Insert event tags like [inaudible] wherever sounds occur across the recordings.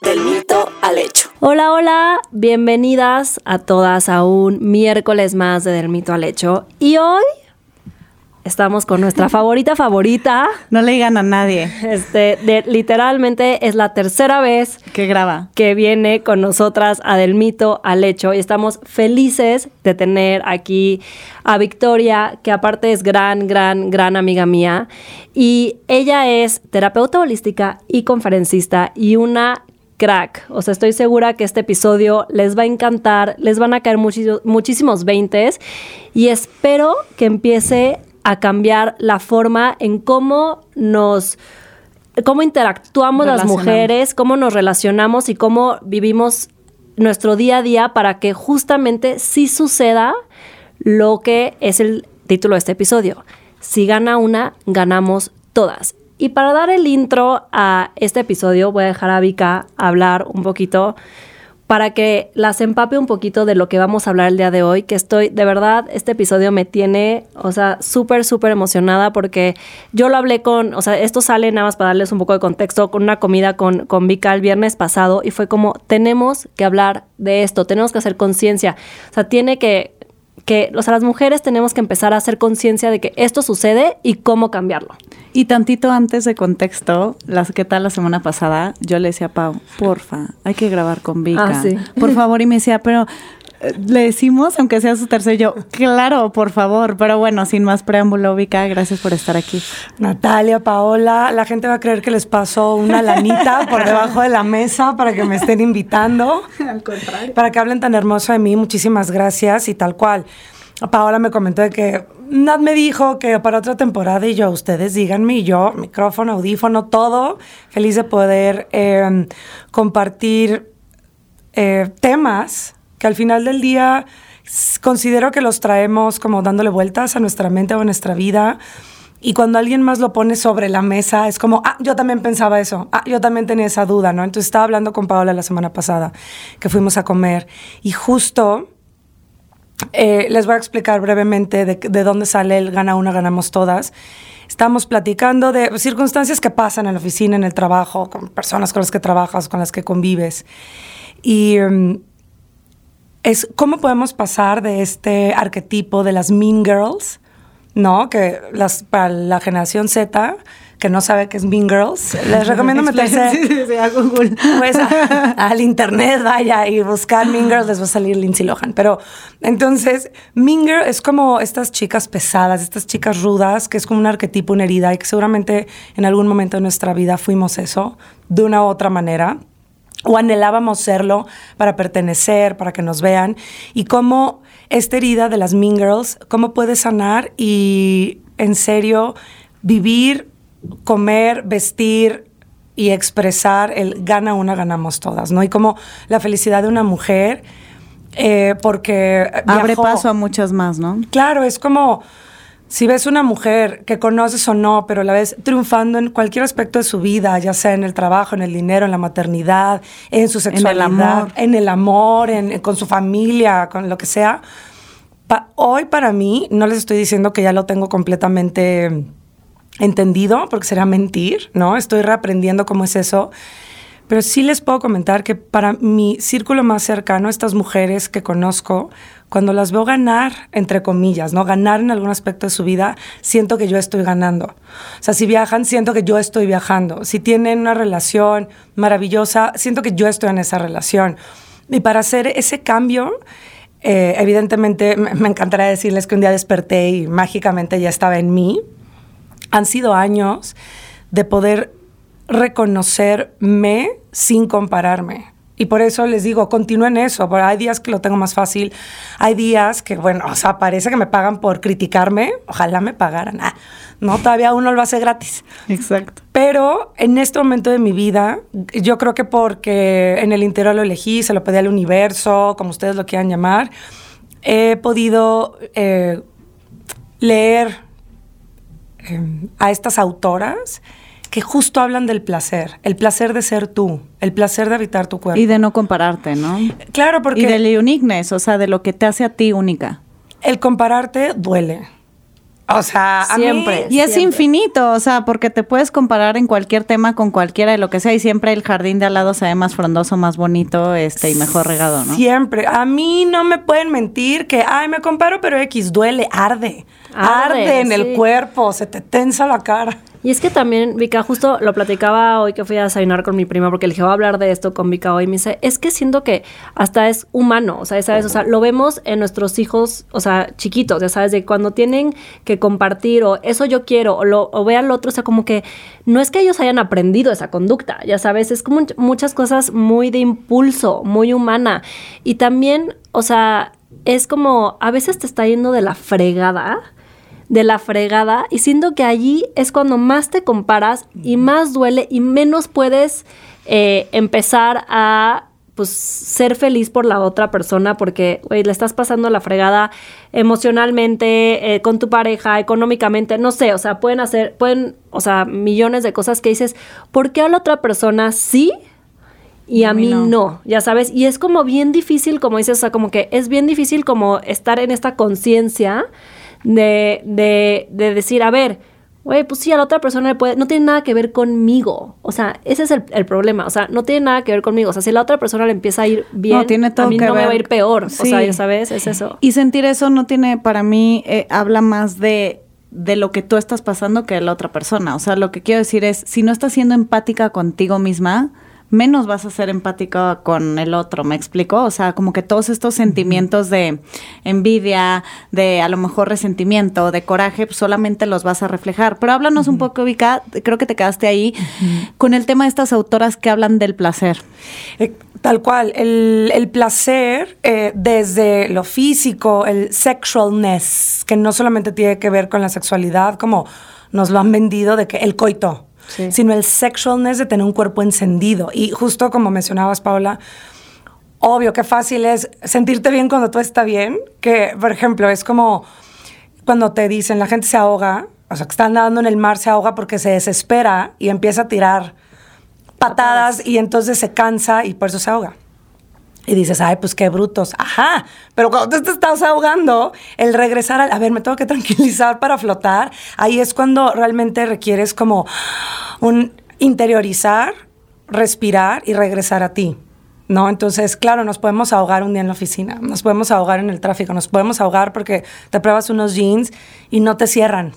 del mito al hecho. Hola, hola, bienvenidas a todas a un miércoles más de Del Mito al Hecho. Y hoy estamos con nuestra favorita favorita. [laughs] No le digan a nadie Este, de- literalmente es la tercera vez que graba. que viene con nosotras a Del Mito al Hecho y estamos felices de tener aquí a Victoria, que aparte es gran, gran, gran amiga mía. Y ella es terapeuta holística y conferencista y una crack. O sea, estoy segura que este episodio les va a encantar, les van a caer muchísimos veintes y espero que empiece a cambiar la forma en cómo nos cómo interactuamos las mujeres, cómo nos relacionamos y cómo vivimos nuestro día a día para que justamente sí suceda lo que es el título de este episodio. Si gana una, ganamos todas. Y para dar el intro a este episodio, voy a dejar a Vika hablar un poquito para que las empape un poquito de lo que vamos a hablar el día de hoy, que estoy, de verdad, este episodio me tiene, o sea, súper, súper emocionada porque yo lo hablé con, o sea, esto sale nada más para darles un poco de contexto, con una comida con, con Vika el viernes pasado y fue como, tenemos que hablar de esto, tenemos que hacer conciencia, o sea, tiene que, que, o sea, las mujeres tenemos que empezar a hacer conciencia de que esto sucede y cómo cambiarlo. Y tantito antes de contexto, las que tal la semana pasada, yo le decía a Pau, porfa, hay que grabar con Vika. Ah, sí. Por favor, y me decía, pero le decimos, aunque sea su tercer, yo, claro, por favor. Pero bueno, sin más preámbulo, Vika, gracias por estar aquí. Natalia, Paola, la gente va a creer que les pasó una lanita [laughs] por debajo de la mesa para que me estén invitando. Al contrario. Para que hablen tan hermoso de mí, muchísimas gracias y tal cual. Paola me comentó de que Nat me dijo que para otra temporada y yo, ustedes díganme, y yo, micrófono, audífono, todo, feliz de poder eh, compartir eh, temas que al final del día considero que los traemos como dándole vueltas a nuestra mente o a nuestra vida. Y cuando alguien más lo pone sobre la mesa, es como, ah, yo también pensaba eso, ah, yo también tenía esa duda, ¿no? Entonces estaba hablando con Paola la semana pasada, que fuimos a comer, y justo eh, les voy a explicar brevemente de, de dónde sale el gana una, ganamos todas. Estamos platicando de circunstancias que pasan en la oficina, en el trabajo, con personas con las que trabajas, con las que convives. Y mm, es cómo podemos pasar de este arquetipo de las mean girls, ¿no? Que las, para la generación Z, que no sabe qué es mean girls, les recomiendo [laughs] meterse Sí, sí, sí, a Google. pues a- al internet, vaya, y buscar Mean Girl, les va a salir Lindsay Lohan. Pero entonces, Mean Girl es como estas chicas pesadas, estas chicas rudas, que es como un arquetipo, una herida, y que seguramente en algún momento de nuestra vida fuimos eso, de una u otra manera. O anhelábamos serlo para pertenecer, para que nos vean. Y cómo esta herida de las Mean Girls, cómo puede sanar y en serio vivir, comer, vestir, y expresar el gana una, ganamos todas, ¿no? Y como la felicidad de una mujer, eh, porque Abre viajó. paso a muchas más, ¿no? Claro, es como si ves una mujer que conoces o no, pero la ves triunfando en cualquier aspecto de su vida, ya sea en el trabajo, en el dinero, en la maternidad, en su sexualidad, amor. en el amor, en- con su familia, con lo que sea. Pa- hoy para mí, no les estoy diciendo que ya lo tengo completamente entendido, porque será mentir, ¿no? Estoy reaprendiendo cómo es eso. Pero sí les puedo comentar que para mi círculo más cercano, estas mujeres que conozco, cuando las veo ganar, entre comillas, ¿no? Ganar en algún aspecto de su vida, siento que yo estoy ganando. O sea, si viajan, siento que yo estoy viajando. Si tienen una relación maravillosa, siento que yo estoy en esa relación. Y para hacer ese cambio, eh, evidentemente, me encantaría decirles que un día desperté y mágicamente ya estaba en mí. Han sido años de poder reconocerme sin compararme. Y por eso les digo, continúo en eso. Porque hay días que lo tengo más fácil. Hay días que, bueno, o sea, parece que me pagan por criticarme. Ojalá me pagaran. Ah, no, todavía uno lo hace gratis. Exacto. Pero en este momento de mi vida, yo creo que porque en el interior lo elegí, se lo pedí al universo, como ustedes lo quieran llamar, he podido eh, leer eh, a estas autoras que justo hablan del placer, el placer de ser tú, el placer de habitar tu cuerpo. Y de no compararte, ¿no? Claro, porque Y del uniqueness, o sea, de lo que te hace a ti única. el compararte duele. O sea, a mí- Siempre. Y es Siempre. infinito, o sea, porque te puedes comparar en cualquier tema con cualquiera de lo que sea y siempre el jardín de al lado se ve más frondoso, más bonito, este y mejor regado, ¿no? Siempre. A mí no me pueden mentir que, ay, me comparo, pero X duele, arde. Arde, Arde, en el cuerpo, se te tensa la cara. Y es que también, Vika, justo lo platicaba hoy que fui a desayunar con mi prima, porque le dije, voy a hablar de esto con Vika hoy. Y me dice, es que siento que hasta es humano, o sea, ¿sabes? O sea, lo vemos en nuestros hijos, o sea, chiquitos, ya sabes, de cuando tienen que compartir o eso yo quiero, o, lo, o ve al otro, o sea, como que no es que ellos hayan aprendido esa conducta, ya sabes, es como muchas cosas muy de impulso, muy humana. Y también, o sea, es como, a veces te está yendo de la fregada de la fregada y siento que allí es cuando más te comparas y más duele y menos puedes eh, empezar a pues ser feliz por la otra persona porque güey, le estás pasando la fregada emocionalmente eh, con tu pareja económicamente no sé o sea pueden hacer pueden o sea millones de cosas que dices ¿por qué a la otra persona sí y a mí no. ya sabes, y es como bien difícil, como dices, o sea, como que es bien difícil como estar en esta conciencia de, de, de decir, a ver, güey, pues sí, a la otra persona le puede, no tiene nada que ver conmigo, o sea, ese es el, el problema, o sea, no tiene nada que ver conmigo, o sea, si a la otra persona le empieza a ir bien, No, tiene todo a mí que no me ver. va a ir peor, o sea, ya sabes, es eso. Y sentir eso no tiene, para mí, eh, habla más de de lo que tú estás pasando que de la otra persona. O sea, lo que quiero decir es, si no estás siendo empática contigo misma, menos vas a ser empática con el otro, ¿me explico? O sea, como que todos estos sentimientos de envidia, de a lo mejor resentimiento, de coraje, pues solamente los vas a reflejar. Pero háblanos un poco, Vika, creo que te quedaste ahí, con el tema de estas autoras que hablan del placer. Eh, tal cual, el, el placer eh, desde lo físico, el sexualness, que no solamente tiene que ver con la sexualidad, como nos lo han vendido de que el coito, Sí. sino el sexualness de tener un cuerpo encendido. Y justo como mencionabas, Paula, obvio que fácil es sentirte bien cuando todo está bien, que por ejemplo es como cuando te dicen la gente se ahoga, o sea, que está nadando en el mar, se ahoga porque se desespera y empieza a tirar patadas y entonces se cansa y por eso se ahoga. Y dices, ay, pues qué brutos. Ajá, pero cuando te estás ahogando, el regresar al, a ver, me tengo que [laughs] tranquilizar para flotar, ahí es cuando realmente requieres como un interiorizar, respirar y regresar a ti. ¿No? Entonces, claro, nos podemos ahogar un día en la oficina, nos podemos ahogar en el tráfico, nos podemos ahogar porque te pruebas unos jeans y no te cierran.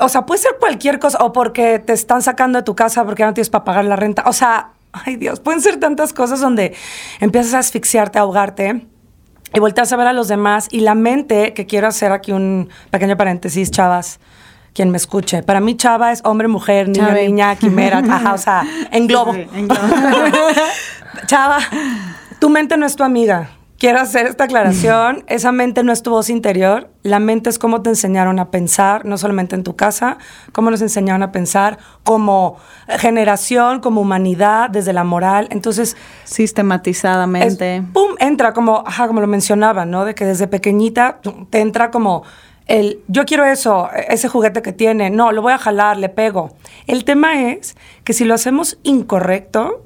O sea, puede ser cualquier cosa, o porque te están sacando de tu casa porque no tienes para pagar la renta. O sea, ay Dios, pueden ser tantas cosas donde empiezas a asfixiarte, a ahogarte y volteas a ver a los demás. Y la mente, que quiero hacer aquí un pequeño paréntesis, chavas, quien me escuche. Para mí, chava es hombre, mujer, niño, Chave. niña, quimera, [laughs] ajá, o sea, englobo. Sí, englobo. [laughs] Chava, tu mente no es tu amiga. Quiero hacer esta aclaración. Esa mente no es tu voz interior. La mente es cómo te enseñaron a pensar, no solamente en tu casa, cómo nos enseñaron a pensar como generación, como humanidad, desde la moral. Entonces, es- Sistematizadamente. pum, entra como, ajá, como lo mencionaba, ¿no? De que desde pequeñita te entra como el, yo quiero eso, ese juguete que tiene, no, lo voy a jalar, le pego. El tema es que si lo hacemos incorrecto,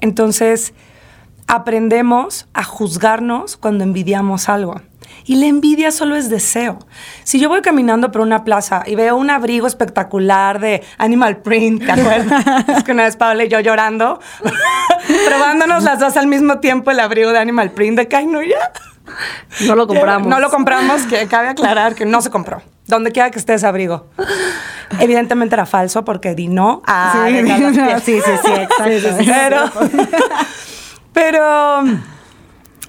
entonces aprendemos a juzgarnos cuando envidiamos algo. Y la envidia solo es deseo. Si yo voy caminando por una plaza y veo un abrigo espectacular de Animal Print, ¿te acuerdas? [laughs] es que una vez Paula y yo llorando, [laughs] probándonos las dos al mismo tiempo el abrigo de Animal Print de Kaino ya. No lo compramos. No lo compramos, que cabe aclarar que no se compró. Donde quiera que esté ese abrigo. Evidentemente era falso porque di no a Sí, dejar las [laughs] no, piezas. sí, sí, sí, exacto. Pero, pero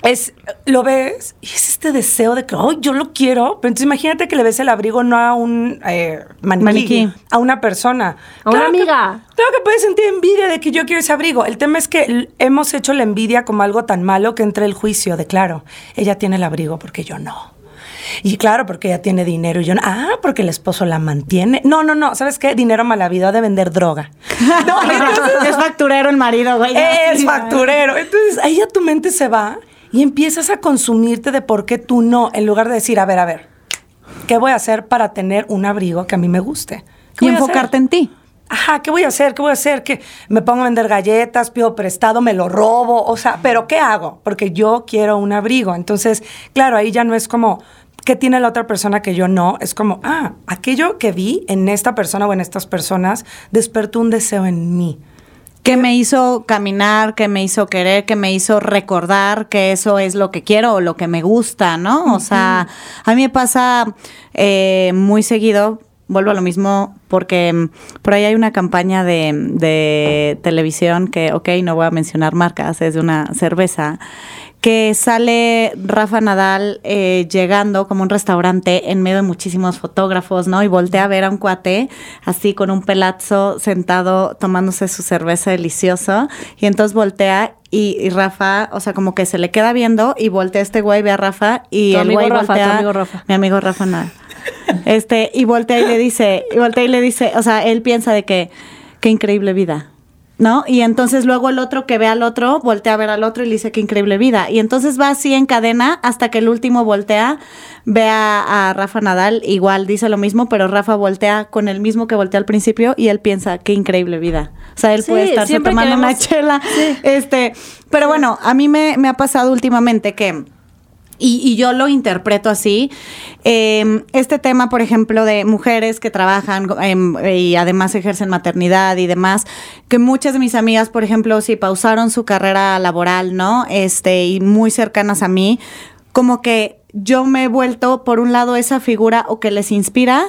es, lo ves y es este deseo de que, oh, yo lo quiero. Pero entonces imagínate que le ves el abrigo no a un eh, maniquí, Maniquí. a una persona. A una que- amiga. claro que puedes sentir envidia de que yo quiero ese abrigo. El tema es que hemos hecho la envidia como algo tan malo que entra el juicio de, claro, ella tiene el abrigo porque yo no. Y claro, porque ella tiene dinero y yo no. Ah, porque el esposo la mantiene. No, no, no. ¿Sabes qué? Dinero mal habido, ha de vender droga. [laughs] No, entonces es facturero el marido, güey. es facturero. Entonces ahí ya tu mente se va y empiezas a consumirte de por qué tú no, en lugar de decir, a ver, a ver, ¿qué voy a hacer para tener un abrigo que a mí me guste? ¿Qué Y enfocarte en ti. Ajá, ¿qué voy a hacer? ¿Qué voy a hacer? ¿Qué? Me pongo a vender galletas, pido prestado, me lo robo, o sea, pero ¿qué hago? Porque yo quiero un abrigo. Entonces, claro, ahí ya no es como, ¿qué tiene la otra persona que yo no? Es como, ah, aquello que vi en esta persona o en estas personas despertó un deseo en mí. Que me hizo caminar, que me hizo querer, que me hizo recordar que eso es lo que quiero o lo que me gusta, ¿no? O sea, a mí me pasa eh, muy seguido, vuelvo a lo mismo, porque mm, por ahí hay una campaña de, de televisión que, ok, no voy a mencionar marcas, es de una cerveza, que sale Rafa Nadal eh, llegando como un restaurante en medio de muchísimos fotógrafos, ¿no? Y voltea a ver a un cuate así con un pelazo sentado tomándose su cerveza delicioso. Y entonces voltea y, y Rafa, o sea, como que se le queda viendo y voltea este güey, ve a Rafa y Tu el amigo güey Rafa, tu voltea. amigo Rafa. Mi amigo Rafa Nadal. Este, y voltea y le dice, y voltea y le dice, o sea, él piensa de que, qué increíble vida. ¿No? Y entonces luego el otro que ve al otro, voltea a ver al otro y le dice qué increíble vida. Y entonces va así en cadena hasta que el último voltea, ve a, a Rafa Nadal, igual dice lo mismo, pero Rafa voltea con el mismo que voltea al principio y él piensa qué increíble vida. O sea, él Sí, puede estarse tomando una chela. Este, pero bueno, a mí me, me ha pasado últimamente que y, y yo lo interpreto así. Eh, este tema, por ejemplo, de mujeres que trabajan em, y además ejercen maternidad y demás, que muchas de mis amigas, por ejemplo, si pausaron su carrera laboral, ¿no? Este, y muy cercanas a mí, como que yo me he vuelto, por un lado, esa figura o que les inspira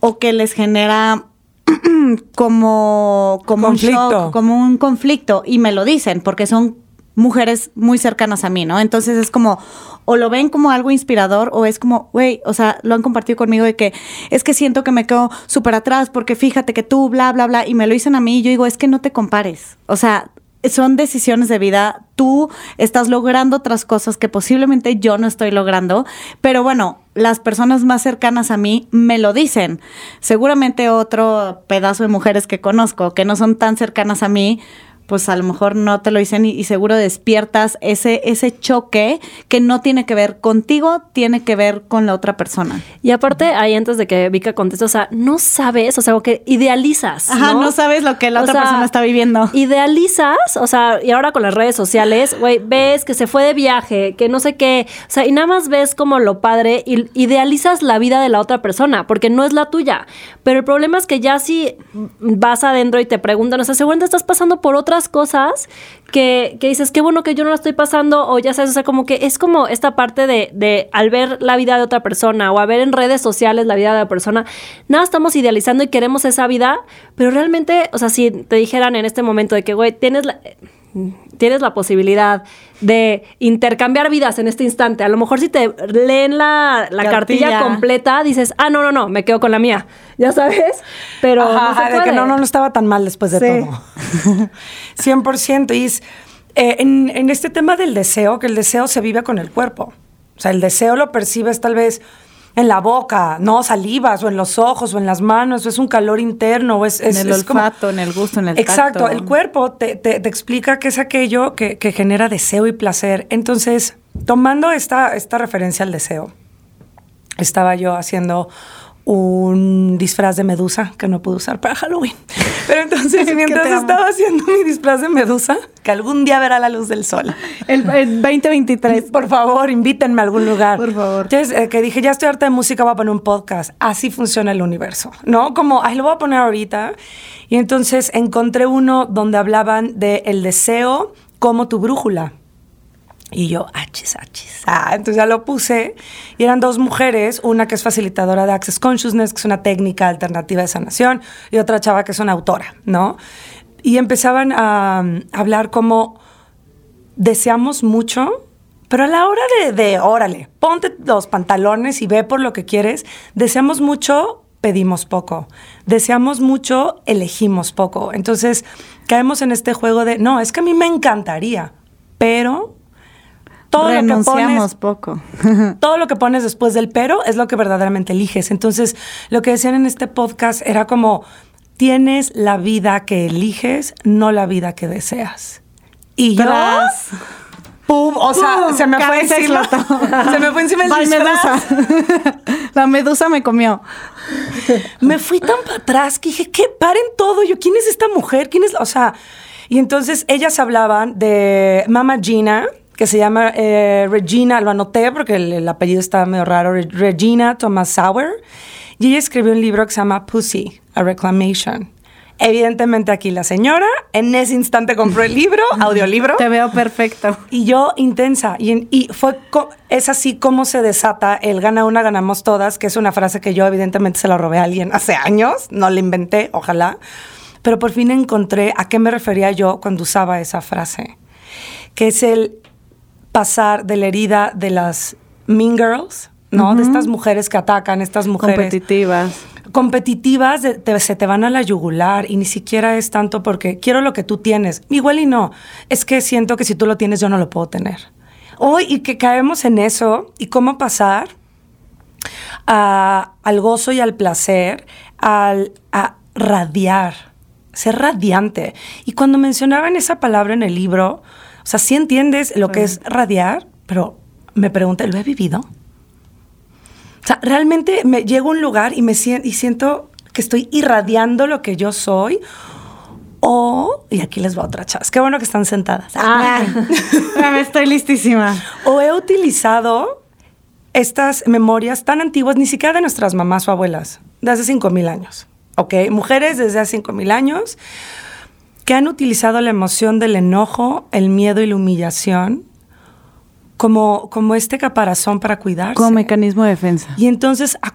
o que les genera [clears throat] como, como un shock, como un conflicto y me lo dicen porque son mujeres muy cercanas a mí, ¿no? Entonces es como, o lo ven como algo inspirador o es como, güey, o sea, lo han compartido conmigo de que es que siento que me quedo súper atrás porque fíjate que tú, bla, bla, bla, y me lo dicen a mí y yo digo, es que no te compares, o sea... Son decisiones de vida. Tú estás logrando otras cosas que posiblemente yo no estoy logrando. Pero bueno, las personas más cercanas a mí me lo dicen. Seguramente otro pedazo de mujeres que conozco que no son tan cercanas a mí, pues a lo mejor no te lo dicen y, y seguro despiertas ese, ese choque que no tiene que ver contigo, tiene que ver con la otra persona. Y aparte, ahí antes de que Vika conteste, o sea, no sabes, o sea, como que idealizas. Ajá, ¿no? no sabes lo que la O otra sea, persona está viviendo. Idealizas, o sea, y ahora con las redes sociales, güey, ves que se fue de viaje, que no sé qué, o sea, y nada más ves como lo padre y idealizas la vida de la otra persona, porque no es la tuya. Pero el problema es que ya si vas adentro y te preguntan, o sea, seguramente estás pasando por otras cosas que, que dices, qué bueno que yo no la estoy pasando, o ya sabes, o sea, como que es como esta parte de, de al ver la vida de otra persona o a ver en redes sociales la vida de la persona, nada estamos idealizando y queremos esa vida, pero realmente, o sea, si te dijeran en este momento de que, güey, tienes la tienes la posibilidad de intercambiar vidas en este instante. A lo mejor si te leen la, la cartilla. Cartilla. completa, dices, ah, no, no, no, me quedo con la mía. Ya sabes, pero Ajá, no se de que no, no, no estaba tan mal después de Sí. todo. [laughs] 100%. Y es, eh, en, en este tema del deseo, que el deseo se vive con el cuerpo. O sea, el deseo lo percibes tal vez en la boca, no salivas, o en los ojos, o en las manos, o es un calor interno, o es... es- en el es como- olfato, en el gusto, en el Exacto, tacto. el cuerpo te, te- te explica que es aquello que, que genera deseo y placer. Entonces, tomando esta, esta referencia al deseo, estaba yo haciendo un disfraz de medusa que no pude usar para Halloween. Pero entonces, [laughs] mientras estaba haciendo mi disfraz de medusa, que algún día verá la luz del sol. El, el 2023. Por favor, invítenme a algún lugar. Por favor. Entonces, eh, que dije, ya estoy harta de música, voy a poner un podcast. Así funciona el universo, ¿no? Como, ay, lo voy a poner ahorita. Y entonces encontré uno donde hablaban de el deseo como tu brújula. Y yo, achis, achis. Ah, entonces ya lo puse. Y eran dos mujeres, una que es facilitadora de Access Consciousness, que es una técnica alternativa de sanación, y otra chava que es una autora, ¿no? Y empezaban a, um, hablar como deseamos mucho Pero a la hora de, de, órale, ponte los pantalones y ve por lo que quieres, deseamos mucho, pedimos poco. Deseamos mucho, elegimos poco. Entonces, caemos en este juego de, no, es que a mí me encantaría, pero todo lo que pones, poco. [laughs] todo lo que pones después del pero es lo que verdaderamente eliges. Entonces, lo que decían en este podcast era como, tienes la vida que eliges, no la vida que deseas. Y yo... ¡Pum! O sea, ¡Pum! se me fue encima. [laughs] se me fue encima el Bye, disfraz. medusa. [laughs] La medusa me comió. Me fui tan para atrás que dije, ¿qué? Paren todo. Yo, ¿quién es esta mujer? ¿Quién es? la-?" O sea, y entonces ellas hablaban de Mama Gina, que se llama eh, Regina, lo anoté porque el, el apellido está medio raro, Re- Regina Thomas Sauer. Y ella escribió un libro que se llama Pussy, a Reclamation. Evidentemente aquí la señora en ese instante compró el libro, [laughs] audiolibro. Te veo perfecto. Y yo intensa. Y, y fue es así como se desata el gana una, ganamos todas, que es una frase que yo evidentemente se la robé a alguien hace años, no la inventé, ojalá. Pero por fin encontré a qué me refería yo cuando usaba esa frase, que es el pasar de la herida de las mean girls, ¿no? De estas mujeres que atacan, estas mujeres Competitivas. competitivas de- te- se te van a la yugular y ni siquiera es tanto porque quiero lo que tú tienes. Igual y no. Es que siento que si tú lo tienes yo no lo puedo tener. Hoy y que caemos en eso y cómo pasar a- al gozo y al placer, al, a radiar, ser radiante. Y cuando mencionaban esa palabra en el libro, o sea, sí entiendes lo que es radiar, pero me pregunté, ¿lo he vivido? O sea, realmente me llego a un lugar y me sien- y siento que estoy irradiando lo que yo soy. O, y aquí les va otra chas. Qué bueno que están sentadas. Ah, [laughs] estoy listísima. O he utilizado estas memorias tan antiguas, ni siquiera de nuestras mamás o abuelas, de hace 5.000 años. ¿Ok? Mujeres desde hace 5.000 años que han utilizado la emoción del enojo, el miedo y la humillación como, como este caparazón para cuidarse. Como mecanismo de defensa. Y entonces, ¿a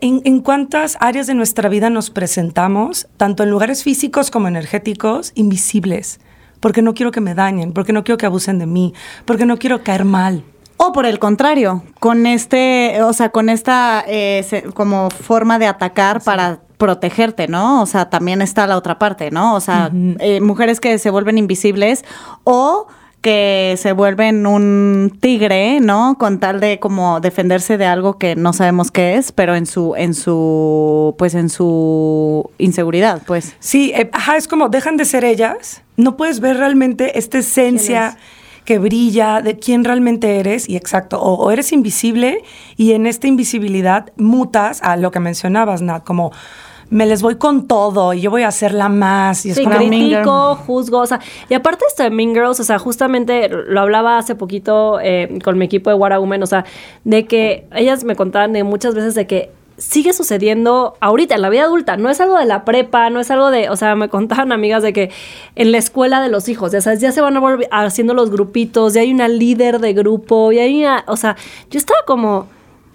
en, en cuántas áreas de nuestra vida nos presentamos, tanto en lugares físicos como energéticos, invisibles? Porque no quiero que me dañen, porque no quiero que abusen de mí, porque no quiero caer mal. O por el contrario, con este, o sea, con esta eh, como forma de atacar para protegerte, ¿no? O sea, también está la otra parte, ¿no? O sea, eh, mujeres que se vuelven invisibles o que se vuelven un tigre, ¿no? Con tal de como defenderse de algo que no sabemos qué es, pero en su, en su, pues en su inseguridad, pues. Sí, eh, ajá, es como dejan de ser ellas, no puedes ver realmente esta esencia que brilla de quién realmente eres y exacto, o, o eres invisible y en esta invisibilidad mutas a lo que mencionabas, Nat, como me les voy con todo y yo voy a hacerla más y es Sí, como critico, juzgo, o sea, y aparte esto de Mean Girls, o sea, justamente lo hablaba hace poquito eh, con mi equipo de What Women, o sea, de que ellas me contaban de muchas veces de que sigue sucediendo ahorita en la vida adulta, no es algo de la prepa, no es algo de, o sea, me contaban amigas de que en la escuela de los hijos, ya sabes, ya se van a volver haciendo los grupitos, ya hay una líder de grupo, ya hay una, o sea, yo estaba como,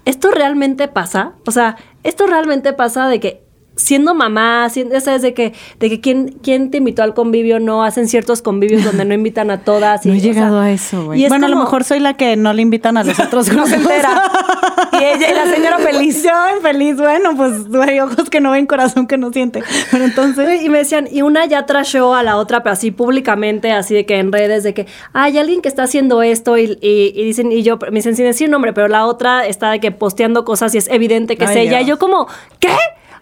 ¿esto realmente pasa? O sea, ¿esto realmente pasa de que siendo mamá, siendo, sabes, de que, de que quién, quién te invitó al convivio, no, hacen ciertos convivios donde no invitan a todas. y, No he o sea, llegado a eso, güey. es Bueno, a lo mejor soy la que no le invitan a los otros [laughs] no se entera. y ella y la señora feliz. [laughs] Yo feliz, bueno, pues hay ojos que no ven, corazón que no siente. Pero entonces, Y me decían, y una ya trashó a la otra, pero así públicamente, así de que en redes, de que hay alguien que está haciendo esto, y, y- y dicen, y yo, me dicen sin decir nombre, pero la otra está de que posteando cosas y es evidente que es Ay, ella. Dios. Y yo como, ¿qué?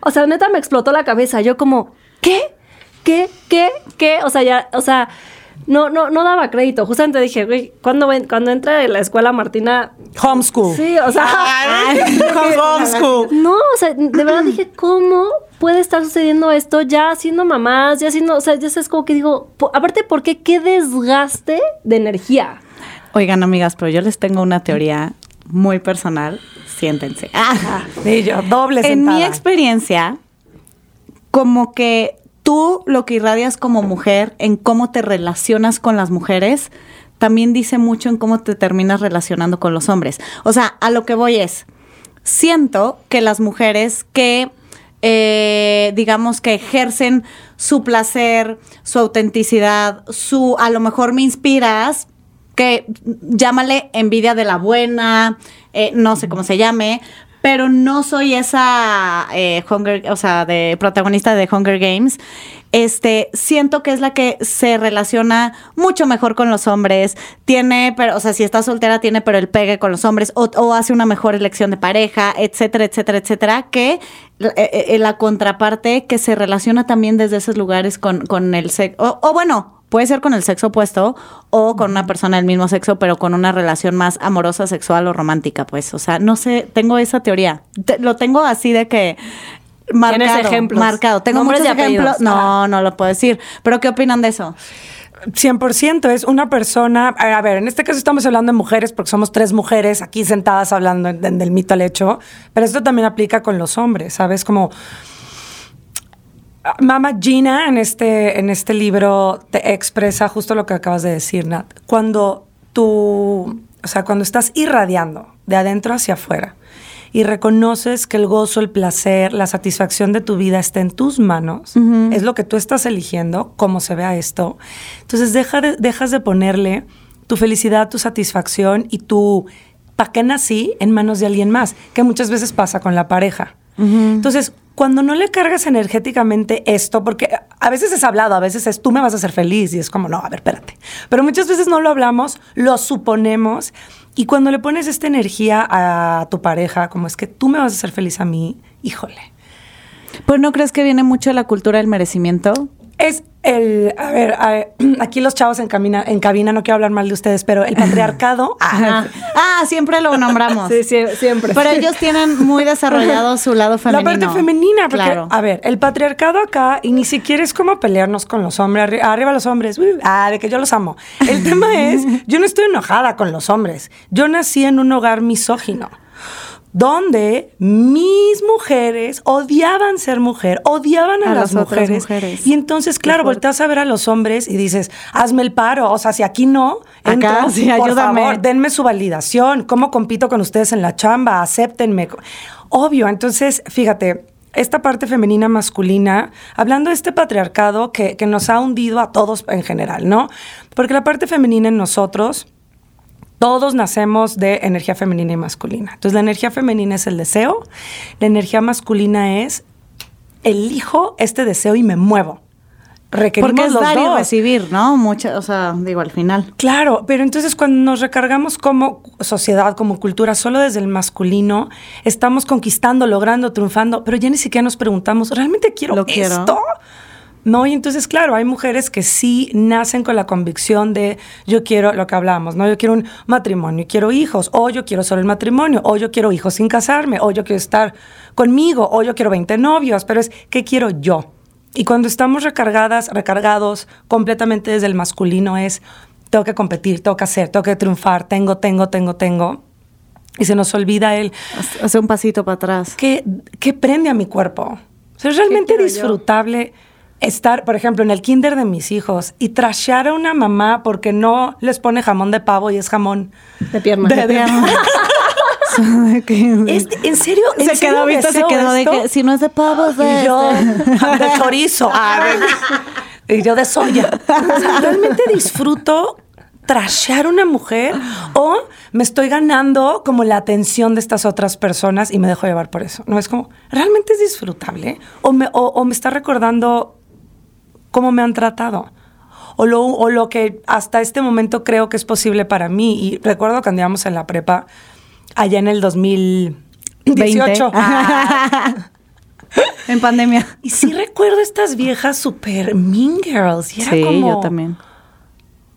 O sea, neta me explotó la cabeza. Yo como, ¿qué? ¿Qué? ¿Qué? ¿Qué? O sea, ya, o sea, no, no, no daba crédito. Justamente dije, güey, cuando, cuando entra en la escuela Martina, Homeschool. sí, o sea, [laughs] [laughs] Homeschool. no, o sea, de verdad dije, ¿cómo puede estar sucediendo esto ya siendo mamás, ya siendo, o sea, ya es como que digo, aparte, ¿por qué? ¿Qué desgaste de energía? oigan, amigas, pero yo les tengo una teoría muy personal. Siéntense. [laughs] Ah. Y yo, doble En mi experiencia, como que tú lo que irradias como mujer, en cómo te relacionas con las mujeres, también dice mucho en cómo te terminas relacionando con los hombres. O sea, a lo que voy es, siento que las mujeres que, eh, digamos que ejercen su placer, su autenticidad, su, a lo mejor me inspiras, llámale envidia de la buena, eh, no sé cómo se llame, pero no soy esa eh, Hunger, o sea, de protagonista de Hunger Games. Este, siento que es la que se relaciona mucho mejor con los hombres, tiene, pero, o sea, si está soltera, tiene, pero el pegue con los hombres, o, hace una mejor elección de pareja, etcétera, etcétera, etcétera, que eh, la contraparte que se relaciona también desde esos lugares con, con el sexo, o bueno, Puede ser con el sexo opuesto o con una persona del mismo sexo, pero con una relación más amorosa, sexual o romántica, pues. O sea, no sé, tengo esa teoría. Te- lo tengo así de que marcado. ¿Tienes ejemplos? Marcado. Tengo muchos ejemplos. No, no lo puedo decir. Pero ¿qué opinan de eso? 100% es una persona, a ver, en este caso estamos hablando de mujeres porque somos tres mujeres aquí sentadas hablando de- del mito al hecho, pero esto también aplica con los hombres, ¿sabes? Como Mama Gina en este, en este libro te expresa justo lo que acabas de decir, Nat. Cuando tú, o sea, cuando estás irradiando de adentro hacia afuera y reconoces que el gozo, el placer, la satisfacción de tu vida está en tus manos, es lo que tú estás eligiendo, cómo se vea esto. Entonces deja de- dejas de ponerle tu felicidad, tu satisfacción y tu ¿para qué nací? en manos de alguien más, que muchas veces pasa con la pareja. Entonces, cuando no le cargas energéticamente esto, porque a veces es hablado, a veces es tú me vas a hacer feliz y es como, no, a ver, espérate. Pero muchas veces no lo hablamos, lo suponemos y cuando le pones esta energía a tu pareja, como es que tú me vas a hacer feliz a mí, híjole. Pues no crees que viene mucho de la cultura del merecimiento? Es el, a ver, a- [clears throat] aquí los chavos en, camina, en cabina, no quiero hablar mal de ustedes, pero el patriarcado, [laughs] Ah, [laughs] ah, siempre lo nombramos. Sí, sí, siempre. Pero ellos tienen muy desarrollado su lado femenino. La parte femenina, porque, Claro. a ver, el patriarcado acá, y ni siquiera es como pelearnos con los hombres, arri- arriba los hombres, uy, ah, de que yo los amo. El tema es, yo no estoy enojada con los hombres. Yo nací en un hogar misógino, donde mis mujeres odiaban ser mujer, odiaban a, A las mujeres. mujeres. Y entonces, claro, volteas a ver a los hombres y dices, hazme el paro. O sea, si aquí no, Acá, entro, [laughs] sí, por ayúdame. favor, denme su validación, cómo compito con ustedes en la chamba, acéptenme. Obvio, entonces, fíjate, esta parte femenina masculina, hablando de este patriarcado que, que nos ha hundido a todos en general, ¿no? Porque la parte femenina en nosotros, todos nacemos de energía femenina y masculina. Entonces, la energía femenina es el deseo, la energía masculina es elijo este deseo y me muevo. Requerimos Porque es los dar y dos. recibir, ¿no? Mucha, o sea, digo, al final. Claro, pero entonces cuando nos recargamos como sociedad, como cultura, solo desde el masculino, estamos conquistando, logrando, triunfando, pero ya ni siquiera nos preguntamos, ¿realmente quiero, Lo quiero. esto? No, y entonces, claro, hay mujeres que sí nacen con la convicción de yo quiero lo que hablamos, ¿no? Yo quiero un matrimonio y quiero hijos, o yo quiero solo el matrimonio, o yo quiero hijos sin casarme, o yo quiero estar conmigo, o yo quiero 20 novios, pero es, ¿qué quiero yo? Y cuando estamos recargadas, recargados completamente desde el masculino es, tengo que competir, tengo que hacer, tengo que triunfar, tengo, tengo, tengo, tengo. Y se nos olvida el, Hace- un pasito para atrás. ¿qué, qué prende a mi cuerpo? O sea, es realmente yo? Estar, por ejemplo, en el kinder de mis hijos y trashear a una mamá porque no les pone jamón de pavo y es jamón De pierna. de, [laughs] Es- en serio, en se serio quedó, ¿viste? Se quedó de que si no es de pavo, es de Y yo este. [laughs] de chorizo. [laughs] Ah, de- y yo de soya. O sea, realmente disfruto trashear una mujer o me estoy ganando como la atención de estas otras personas y me dejo llevar por eso. No es como, ¿realmente es disfrutable? O me, o, o me está recordando cómo me han tratado. O lo, o lo que hasta este momento creo que es posible para mí. Y recuerdo cuando íbamos en la prepa, allá en el 2018. Ah, [laughs] en pandemia. y sí recuerdo estas viejas super mean girls. Y era Sí, como, yo también.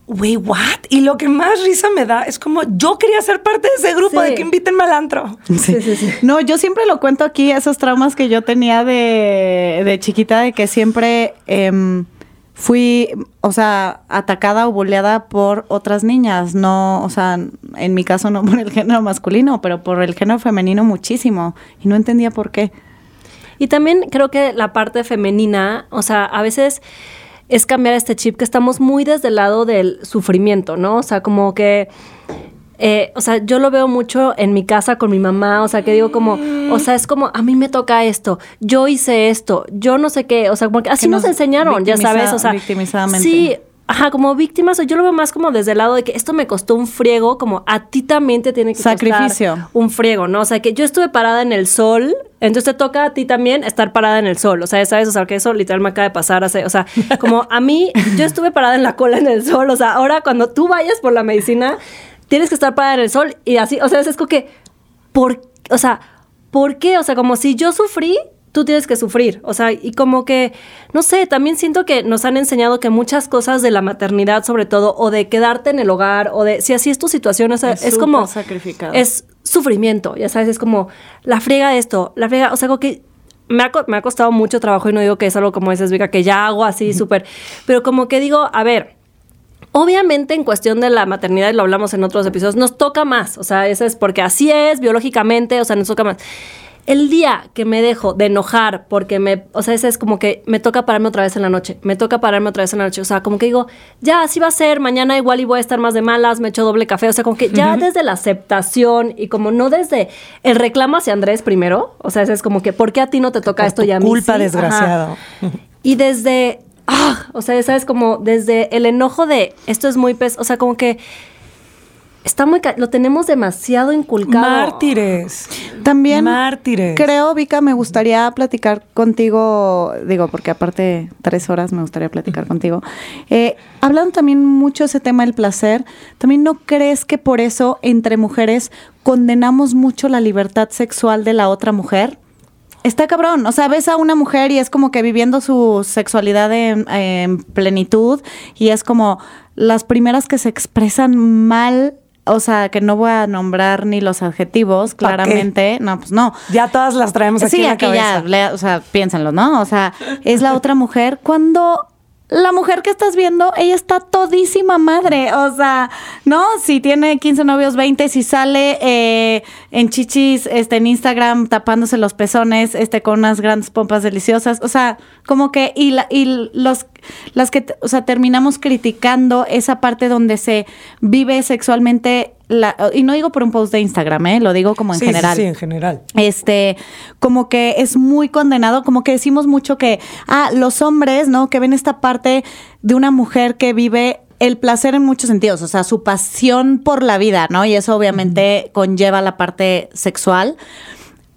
Wey, what? Y lo que más risa me da es como yo quería ser parte de ese grupo Sí. de que invítenme al antro. Sí, sí, sí. No, yo siempre lo cuento aquí, esos traumas que yo tenía de, de chiquita, de que siempre em, fui, o sea, atacada o bulleada por otras niñas. No, o sea, en mi caso no por el género masculino, pero por el género femenino muchísimo. Y no entendía por qué. Y también creo que la parte femenina, o sea, a veces es cambiar este chip que estamos muy desde el lado del sufrimiento, ¿no? O sea, como que, eh, o sea, yo lo veo mucho en mi casa con mi mamá, o sea, que digo como, o sea, es como, a mí me toca esto, yo hice esto, yo no sé qué, o sea, porque así Que nos, nos enseñaron, ya sabes, o sea, victimizadamente. sí, Ajá, como víctimas, o yo lo veo más como desde el lado de que esto me costó un friego, como a ti también te tiene que Sacrificio. costar un friego, ¿no? O sea, que yo estuve parada en el sol, entonces te toca a ti también estar parada en el sol, o sea, ¿sabes? O sea, que eso literal me acaba de pasar hace, o sea, como a mí, yo estuve parada en la cola en el sol, o sea, ahora cuando tú vayas por la medicina, tienes que estar parada en el sol y así, o sea, es como que, ¿por, o sea, ¿por qué? O sea, como si yo sufrí, tú tienes que sufrir. O sea, y como que, no sé, también siento que nos han enseñado que muchas cosas de la maternidad, sobre todo, o de quedarte en el hogar, o de, si así es tu situación, o sea, Es es, como, sacrificado. es sufrimiento, ya sabes, es como la friega de esto, la friega, o sea, como que me ha, me ha costado mucho trabajo y no digo que es algo como dices, Vika, que ya hago así súper, pero como que digo, a ver, Obviamente en cuestión de la maternidad, y lo hablamos en otros episodios, nos toca más, o sea, eso es porque así es biológicamente, o sea, nos toca más. El día que me dejo de enojar porque me, o sea, ese es como que me toca pararme otra vez en la noche, me toca pararme otra vez en la noche, o sea, como que digo, ya así va a ser, mañana igual y voy a estar más de malas, me echo doble café, o sea, como que ya desde la aceptación y como no desde el reclamo hacia Andrés primero, o sea, ese es como que, ¿por qué a ti no te toca Por esto tu y a mí culpa, sí? Ajá. desgraciado. Y desde, ah, o sea, sabes, como desde el enojo de esto es muy pes, o sea, como que está muy, ca- lo tenemos demasiado inculcado. Mártires. También Mártires. creo, Vika, me gustaría platicar contigo, digo, porque aparte tres horas me gustaría platicar contigo. Eh, hablando también mucho ese tema del placer, ¿también no crees que por eso entre mujeres condenamos mucho la libertad sexual de la otra mujer? Está cabrón, o sea, ves a una mujer y es como que viviendo su sexualidad en, en plenitud y es como las primeras que se expresan mal, o sea, que no voy a nombrar ni los adjetivos, claramente, no, pues no. Ya todas las traemos aquí Sí, en la aquí cabeza. ya, o sea, piénsenlo, ¿no? O sea, es la otra mujer cuando la mujer que estás viendo, ella está todísima madre, o sea, ¿no? Si tiene 15 novios, 20, si sale eh, en chichis, este, en Instagram tapándose los pezones, este, con unas grandes pompas deliciosas, o sea, como que, y, la, y los, las que, o sea, terminamos criticando esa parte donde se vive sexualmente, la, y no digo por un post de Instagram, ¿eh? Lo digo como en Sí, sí, general Sí, en general. este, como que es muy condenado, como que decimos mucho que, ah, los hombres, ¿no? Que ven esta parte de una mujer que vive el placer en muchos sentidos, o sea, su pasión por la vida, ¿no? Y eso obviamente conlleva la parte sexual.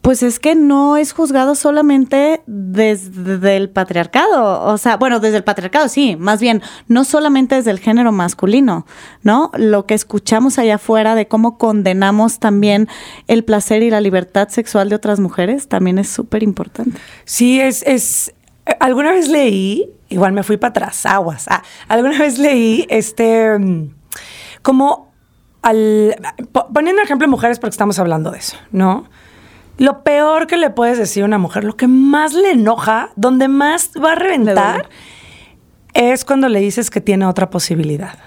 Pues es que no es juzgado solamente desde el patriarcado, o sea, bueno, desde el patriarcado sí, más bien, no solamente desde el género masculino, ¿no? Lo que escuchamos allá afuera de cómo condenamos también el placer y la libertad sexual de otras mujeres también es súper importante. Sí, es, es. Alguna vez leí, igual me fui para atrás, aguas. ah, alguna vez leí este. Como al. po- Poniendo ejemplo mujeres, porque estamos hablando de eso, ¿no? Lo peor que le puedes decir a una mujer, lo que más le enoja, donde más va a reventar, es cuando le dices que tiene otra posibilidad.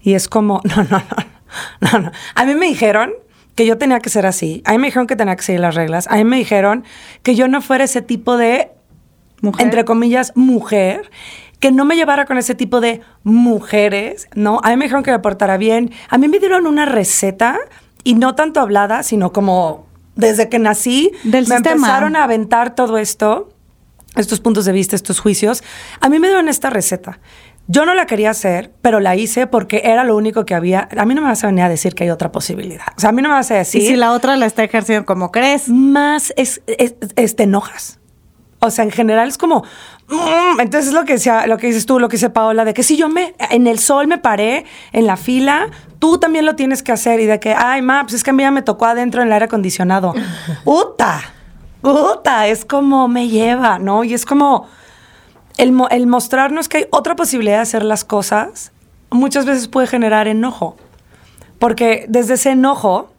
Y es como, [laughs] no, no, no, no, no. A mí me dijeron que yo tenía que ser así. A mí me dijeron que tenía que seguir las reglas. A mí me dijeron que yo no fuera ese tipo de, Mujer. entre comillas, mujer. Que no me llevara con ese tipo de mujeres, ¿no? A mí me dijeron que me portara bien. A mí me dieron una receta y no tanto hablada, sino como desde que nací. Del me sistema. empezaron a aventar todo esto estos puntos de vista, estos juicios. A mí me dieron esta receta. Yo no la quería hacer, pero la hice porque era lo único que había. A mí no me vas a venir a decir que hay otra posibilidad. O sea, a mí no me vas a decir. Y si la otra la está ejerciendo como crees. Más es, es- es- te enojas. O sea, en general es como. mm, entonces es lo que decía, lo que dices tú, lo que dice Paola, de que si yo me en el sol me paré en la fila, tú también lo tienes que hacer. Y de que, ay, ma, pues es que a mí ya me tocó adentro en el aire acondicionado. [laughs] ¡Uta! ¡Uta! Es como me lleva, ¿no? Y es como el, el mostrarnos que hay otra posibilidad de hacer las cosas, muchas veces puede generar enojo. Porque desde ese enojo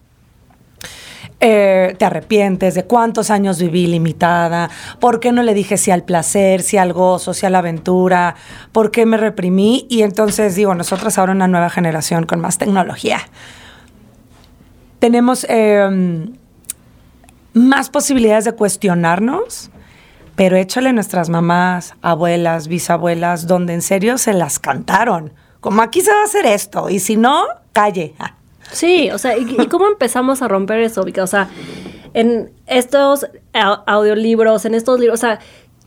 eh, te arrepientes de cuántos años viví limitada, por qué no le dije sí al placer, sí al gozo, sí a la aventura, por qué me reprimí. Y entonces digo, nosotros ahora una nueva generación con más tecnología. Tenemos eh, más posibilidades de cuestionarnos, pero échale a nuestras mamás, abuelas, bisabuelas, donde en serio se las cantaron. Como aquí se va a hacer esto, y si no, calle. Sí, o sea, ¿y, y cómo empezamos a romper eso? O sea, en estos au- audiolibros, en estos libros, o sea,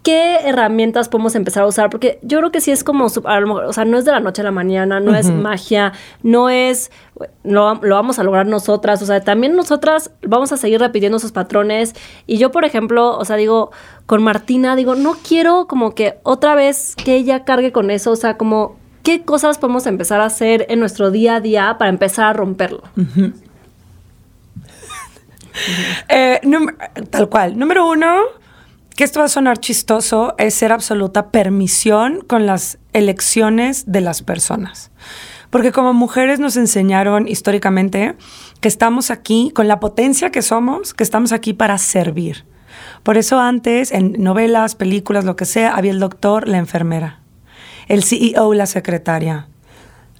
¿qué herramientas podemos empezar a usar? Porque yo creo que sí es como, a lo mejor, o sea, no es de la noche a la mañana, no es magia, no es, no, lo vamos a lograr nosotras, o sea, también nosotras vamos a seguir repitiendo esos patrones. Y yo, por ejemplo, o sea, digo, con Martina, digo, no quiero como que otra vez que ella cargue con eso, o sea, como, ¿qué cosas podemos empezar a hacer en nuestro día a día para empezar a romperlo? [laughs] Eh, tal cual. Número uno, que esto va a sonar chistoso, es ser absoluta permisión con las elecciones de las personas. Porque como mujeres nos enseñaron históricamente que estamos aquí con la potencia que somos, que estamos aquí para servir. Por eso antes, en novelas, películas, lo que sea, había el doctor, la enfermera, el CEO, la secretaria.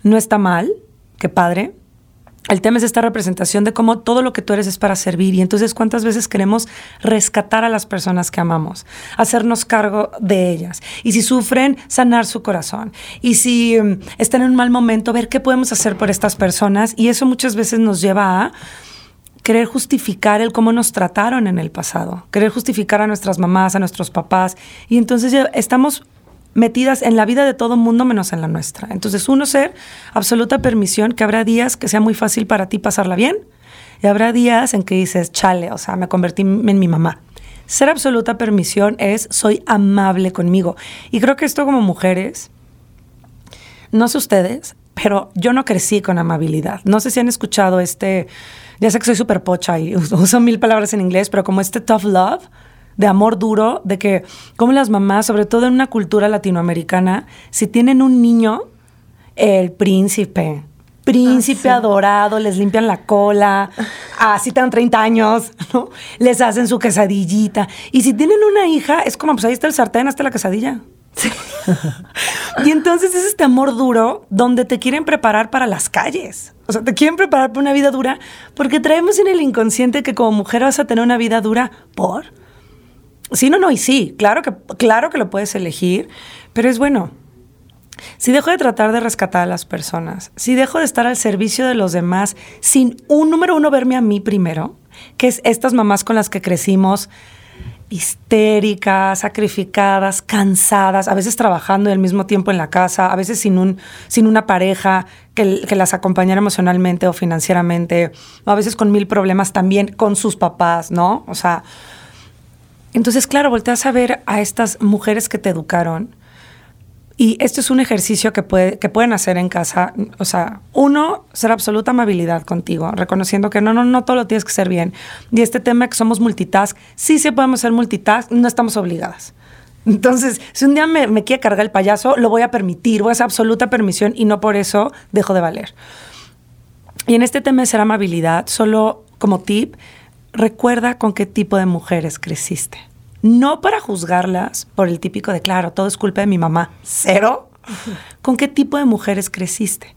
No está mal, qué padre, el tema es esta representación de cómo todo lo que tú eres es para servir. Y entonces cuántas veces queremos rescatar a las personas que amamos, hacernos cargo de ellas. Y si sufren, sanar su corazón. Y si mm, están en un mal momento, ver qué podemos hacer por estas personas. Y eso muchas veces nos lleva a querer justificar el cómo nos trataron en el pasado, querer justificar a nuestras mamás, a nuestros papás. Y entonces ya estamos metidas en la vida de todo mundo menos en la nuestra. Entonces, uno, ser absoluta permisión, que habrá días que sea muy fácil para ti pasarla bien y habrá días en que dices, chale, o sea, me convertí en mi mamá. Ser absoluta permisión es soy amable conmigo. Y creo que esto como mujeres, no sé ustedes, pero yo no crecí con amabilidad. No sé si han escuchado este, ya sé que soy súper pocha y [laughs] uso mil palabras en inglés, pero como este tough love de amor duro, de que como las mamás, sobre todo en una cultura latinoamericana, si tienen un niño, el príncipe, príncipe ah, adorado, les limpian la cola, [laughs] así tan 30 años, ¿no? Les hacen su quesadillita. Y si tienen una hija, es como, pues ahí está el sartén, hasta la quesadilla. [laughs] y entonces es este amor duro donde te quieren preparar para las calles. O sea, te quieren preparar para una vida dura porque traemos en el inconsciente que como mujer vas a tener una vida dura por Sí, no, no, y sí, claro que, claro que lo puedes elegir, pero es bueno. Si dejo de tratar de rescatar a las personas, si dejo de estar al servicio de los demás, sin un número uno verme a mí primero, que es estas mamás con las que crecimos, histéricas, sacrificadas, cansadas, a veces trabajando al mismo tiempo en la casa, a veces sin, un, sin una pareja que, que, las acompañara emocionalmente o financieramente, a veces con mil problemas también con sus papás, ¿no? O sea, entonces, claro, volteas a ver a estas mujeres que te educaron. Y esto es un ejercicio que pueden hacer en casa. O sea, uno, ser absoluta amabilidad contigo, reconociendo que no, no, no todo lo tienes que hacer bien. Y este tema que somos multitask, sí, sí podemos ser multitask, no estamos obligadas. Entonces, si un día me, me quiere cargar el payaso, lo voy a permitir, voy a hacer absoluta permisión y no por eso dejo de valer. Y en este tema de ser amabilidad, solo como tip, recuerda con qué tipo de mujeres creciste. No para juzgarlas por el típico de, claro, todo es culpa de mi mamá. Cero. ¿Con qué tipo de mujeres creciste?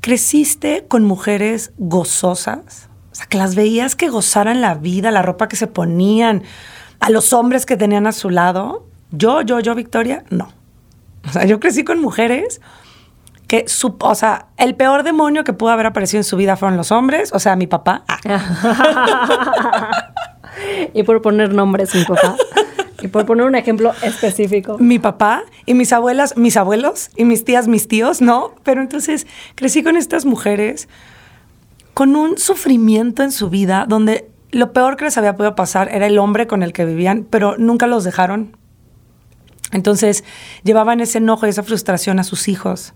¿Creciste con mujeres gozosas? O sea, que las veías que gozaran la vida, la ropa que se ponían, a los hombres que tenían a su lado. Yo, yo, yo, Victoria, no. O sea, yo crecí con mujeres que su, o sea, el peor demonio que pudo haber aparecido en su vida fueron los hombres, o sea, mi papá. [laughs] y por poner nombres, mi papá. Y por poner un ejemplo específico. Mi papá y mis abuelas, mis abuelos y mis tías, mis tíos, ¿no? Pero entonces crecí con estas mujeres con un sufrimiento en su vida donde lo peor que les había podido pasar era el hombre con el que vivían, pero nunca los dejaron. Entonces llevaban ese enojo y esa frustración a sus hijos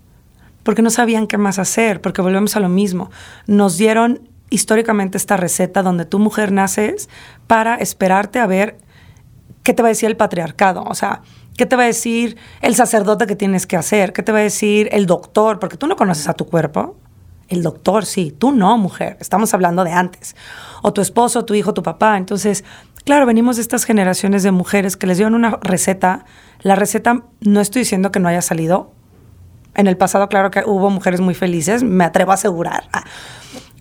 porque no sabían qué más hacer, porque volvemos a lo mismo. Nos dieron históricamente esta receta donde tu mujer naces para esperarte a ver qué te va a decir el patriarcado, o sea, qué te va a decir el sacerdote que tienes que hacer, qué te va a decir el doctor, porque tú no conoces a tu cuerpo. El doctor, sí, tú no, mujer, estamos hablando de antes. O tu esposo, tu hijo, tu papá. Entonces, claro, venimos de estas generaciones de mujeres que les dieron una receta. La receta, no estoy diciendo que no haya salido en el pasado, claro que hubo mujeres muy felices, me atrevo a asegurar. Ah.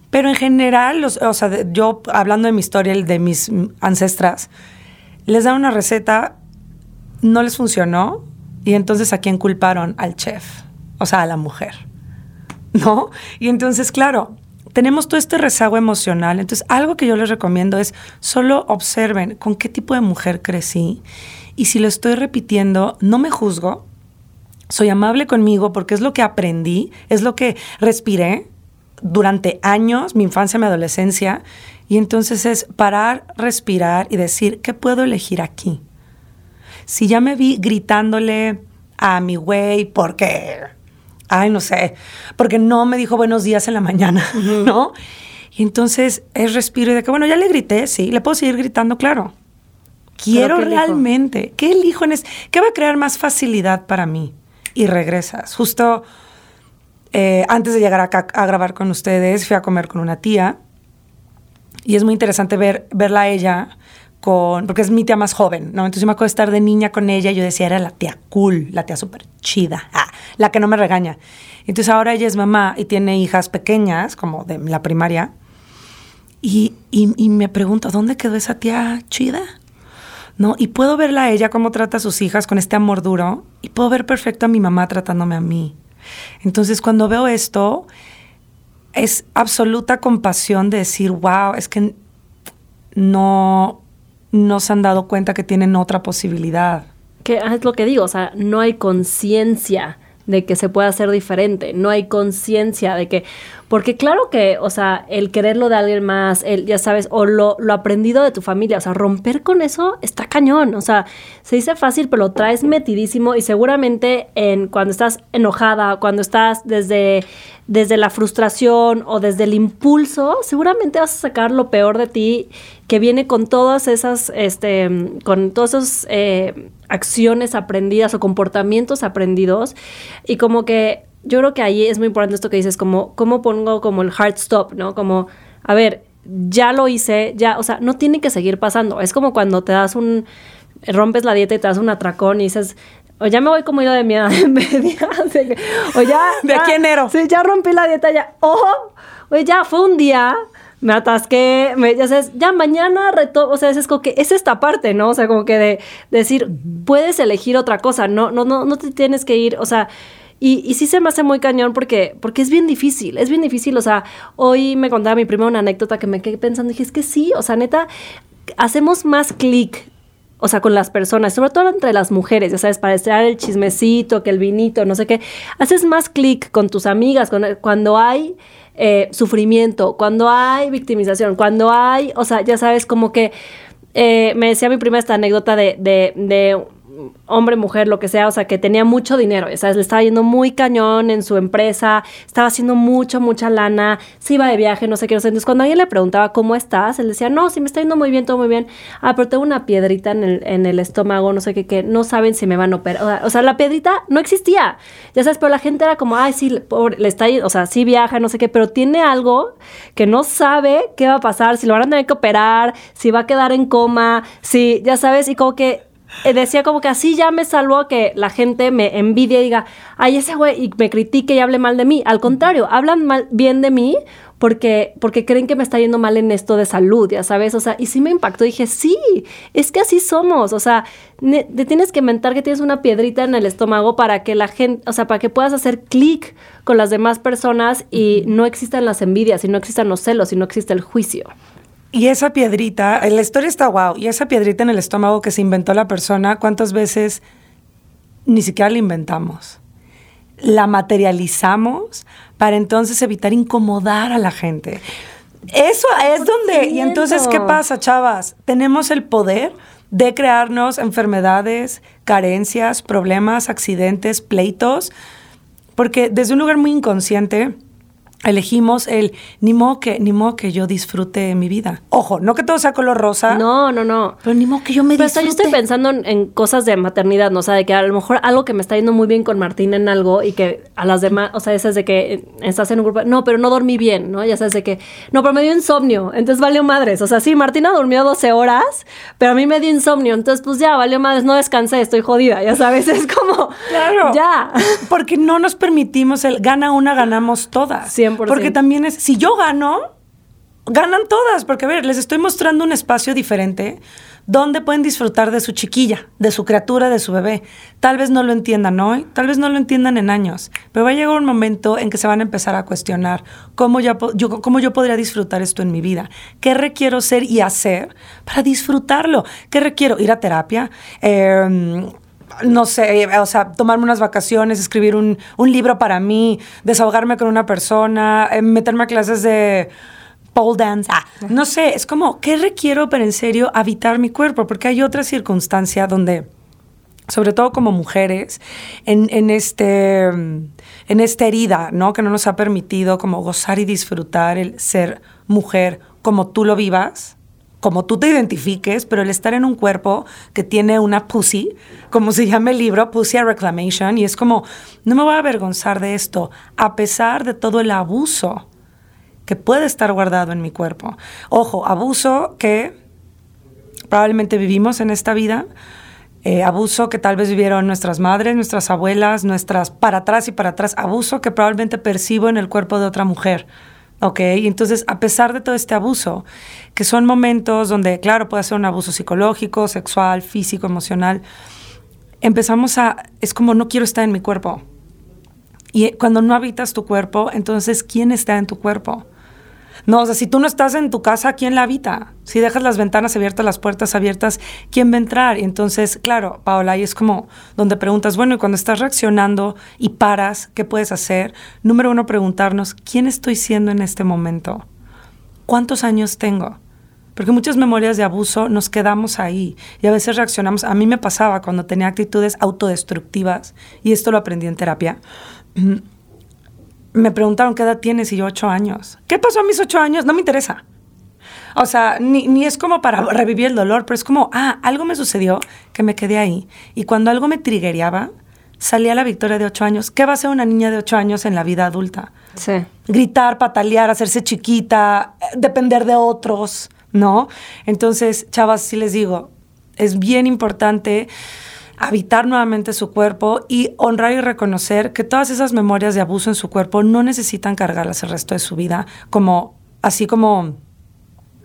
Pero en general, o sea, yo hablando de mi historia, de mis ancestras, les dan una receta, no les funcionó, y entonces a quién culparon? Al chef, o sea, a la mujer. ¿No? Y entonces, claro, tenemos todo este rezago emocional. Entonces, algo que yo les recomiendo es solo observen con qué tipo de mujer crecí y si lo estoy repitiendo, no me juzgo, soy amable conmigo porque es lo que aprendí, es lo que respiré durante años, mi infancia, mi adolescencia, y entonces es parar, respirar y decir, ¿qué puedo elegir aquí? Si ya me vi gritándole a mi güey porque, ay, no sé, porque no me dijo buenos días en la mañana, [laughs] ¿no? Y entonces es respiro y de que, bueno, ya le grité, sí, le puedo seguir gritando, claro. Quiero ¿qué elijo? realmente, ¿qué elijo en es, qué va a crear más facilidad para mí? Y regresas. Justo eh, antes de llegar acá a grabar con ustedes, fui a comer con una tía y es muy interesante ver, verla a ella con, porque es mi tía más joven, ¿no? Entonces yo me acuerdo de estar de niña con ella y yo decía, era la tía cool, la tía súper chida, ah, la que no me regaña. Entonces ahora ella es mamá y tiene hijas pequeñas, como de la primaria, y, y, y me pregunto, ¿dónde quedó esa tía chida? ¿No? Y puedo verla a ella cómo trata a sus hijas con este amor duro y puedo ver perfecto a mi mamá tratándome a mí. Entonces cuando veo esto, es absoluta compasión de decir, wow, es que no, no se han dado cuenta que tienen otra posibilidad. Que es lo que digo, o sea, no hay conciencia de que se pueda hacer diferente, no hay conciencia de que, porque claro que, o sea, el quererlo de alguien más, el, ya sabes, o lo, lo aprendido de tu familia, o sea, romper con eso está cañón, o sea, se dice fácil, pero lo traes metidísimo y seguramente en cuando estás enojada, cuando estás desde, desde la frustración o desde el impulso, seguramente vas a sacar lo peor de ti que viene con todas esas, este, con todas esas eh, acciones aprendidas o comportamientos aprendidos. Y como que yo creo que ahí es muy importante esto que dices, como, ¿cómo pongo como el hard stop, no? Como, a ver, ya lo hice, ya, o sea, no tiene que seguir pasando. Es como cuando te das un, rompes la dieta y te das un atracón y dices, o ya me voy como yo de mi edad [laughs] media, o ya... [laughs] De ya- aquí enero. Sí, ya rompí la dieta, ya, ojo, oye, ya fue un día, me atasqué, me, ya sabes, ya mañana reto, o sea, es como que es esta parte, ¿no? O sea, como que de, decir, puedes elegir otra cosa, no, no, no, no te tienes que ir, o sea, y, y sí se me hace muy cañón porque, porque es bien difícil, es bien difícil, o sea, hoy me contaba mi prima una anécdota que me quedé pensando, dije, es que sí, o sea, neta, hacemos más clic o sea, con las personas, sobre todo entre las mujeres, ya sabes, para estirar el chismecito, que el vinito, no sé qué, haces más clic con tus amigas con- cuando hay eh, sufrimiento, cuando hay victimización, cuando hay, o sea, ya sabes, como que eh, me decía mi prima esta anécdota de, de, de hombre, mujer, lo que sea, o sea, que tenía mucho dinero, sabes, le estaba yendo muy cañón en su empresa, estaba haciendo mucho, mucha lana, se iba de viaje, no sé qué, no sé. Entonces, cuando alguien le preguntaba, ¿cómo estás? Él decía, no, sí, me está yendo muy bien, todo muy bien. Ah, pero tengo una piedrita en el, en el estómago, no sé qué, que no saben si me van a operar. O sea, la piedrita no existía, ya sabes, pero la gente era como, ay, sí, pobre, le está yendo, o sea, sí viaja, no sé qué, pero tiene algo que no sabe qué va a pasar, si lo van a tener que operar, si va a quedar en coma, si, ya sabes, y como que decía como que así ya me salvó que la gente me envidie y diga, ay, ese güey, y me critique y hable mal de mí. Al contrario, hablan mal, bien de mí porque, porque creen que me está yendo mal en esto de salud, ya sabes. O sea, y sí me impactó. Dije, sí, es que así somos. O sea, ne- te tienes que mentar que tienes una piedrita en el estómago para que la gente, o sea, para que puedas hacer clic con las demás personas y no existan las envidias, y no existan los celos, y no exista el juicio. Y esa piedrita, la historia está wow, y esa piedrita en el estómago que se inventó la persona, ¿cuántas veces ni siquiera la inventamos? La materializamos para entonces evitar incomodar a la gente. Eso es donde, y entonces, ¿qué pasa, chavas? Tenemos el poder de crearnos enfermedades, carencias, problemas, accidentes, pleitos, porque desde un lugar muy inconsciente elegimos el ni modo que, ni modo que yo disfrute mi vida. Ojo, no que todo sea color rosa. No, no, no. Pero ni modo que yo me Pero hasta yo disfrute. estoy pensando en, en cosas de maternidad, ¿no? O sea, de que a lo mejor algo que me está yendo muy bien con Martín en algo y que a las demás, o sea, esas de que estás en un grupo, no, pero no dormí bien, ¿no? Ya sabes de que, no, pero me dio insomnio, entonces valió madres. O sea, sí, Martina durmió 12 horas, pero a mí me dio insomnio, entonces pues ya, valió madres, no descansé, estoy jodida, ya sabes, [laughs] es como, Claro. ya. Porque no nos permitimos el gana una, ganamos todas. 100%. Porque también es, si yo gano, ganan todas, porque a ver, les estoy mostrando un espacio diferente donde pueden disfrutar de su chiquilla, de su criatura, de su bebé. Tal vez no lo entiendan hoy, tal vez no lo entiendan en años, pero va a llegar un momento en que se van a empezar a cuestionar cómo, ya, yo, cómo yo podría disfrutar esto en mi vida, qué requiero ser y hacer para disfrutarlo, qué requiero ir a terapia. Em, no sé, o sea, tomarme unas vacaciones, escribir un, un libro para mí, desahogarme con una persona, eh, meterme a clases de pole dance. Ah, no sé, es como, ¿qué requiero para en serio habitar mi cuerpo? Porque hay otra circunstancia donde, sobre todo como mujeres, en, en, este, en esta herida, ¿no? Que no nos ha permitido como gozar y disfrutar el ser mujer como tú lo vivas, como tú te identifiques, pero el estar en un cuerpo que tiene una pussy, como se llama el libro, Pussy Reclamation, y es como, no me voy a avergonzar de esto, a pesar de todo el abuso que puede estar guardado en mi cuerpo. Ojo, abuso que probablemente vivimos en esta vida, eh, abuso que tal vez vivieron nuestras madres, nuestras abuelas, nuestras para atrás y para atrás, abuso que probablemente percibo en el cuerpo de otra mujer. ¿Ok? Entonces, a pesar de todo este abuso, que son momentos donde, claro, puede ser un abuso psicológico, sexual, físico, emocional, empezamos a, es como no quiero estar en mi cuerpo. Y cuando no habitas tu cuerpo, entonces, ¿quién está en tu cuerpo? No, o sea, si tú no estás en tu casa, ¿quién la habita? Si dejas las ventanas abiertas, las puertas abiertas, ¿quién va a entrar? Y entonces, claro, Paola, ahí es como donde preguntas, bueno, y cuando estás reaccionando y paras, ¿qué puedes hacer? Número uno, preguntarnos, ¿quién estoy siendo en este momento? ¿Cuántos años tengo? Porque muchas memorias de abuso nos quedamos ahí y a veces reaccionamos. A mí me pasaba cuando tenía actitudes autodestructivas, y esto lo aprendí en terapia [clears throat] me preguntaron qué edad tienes y yo ocho años. ¿Qué pasó a mis ocho años? No me interesa. O sea, ni, ni, es como para revivir el dolor, pero es como, ah, algo me sucedió que me quedé ahí. Y cuando algo me trigueaba, salía la victoria de ocho años. ¿Qué va a ser una niña de ocho años en la vida adulta? Sí. Gritar, patalear, hacerse chiquita, depender de otros, ¿no? Entonces, chavas, sí les digo, es bien importante habitar nuevamente su cuerpo y honrar y reconocer que todas esas memorias de abuso en su cuerpo no necesitan cargarlas el resto de su vida, como así como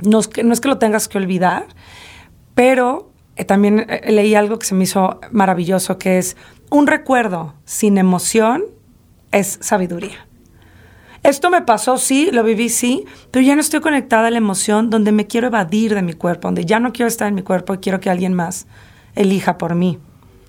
no es que, no es que lo tengas que olvidar, pero eh, también eh, leí algo que se me hizo maravilloso, que es un recuerdo sin emoción es sabiduría. Esto me pasó, sí, lo viví, sí, pero ya no estoy conectada a la emoción donde me quiero evadir de mi cuerpo, donde ya no quiero estar en mi cuerpo y quiero que alguien más elija por mí.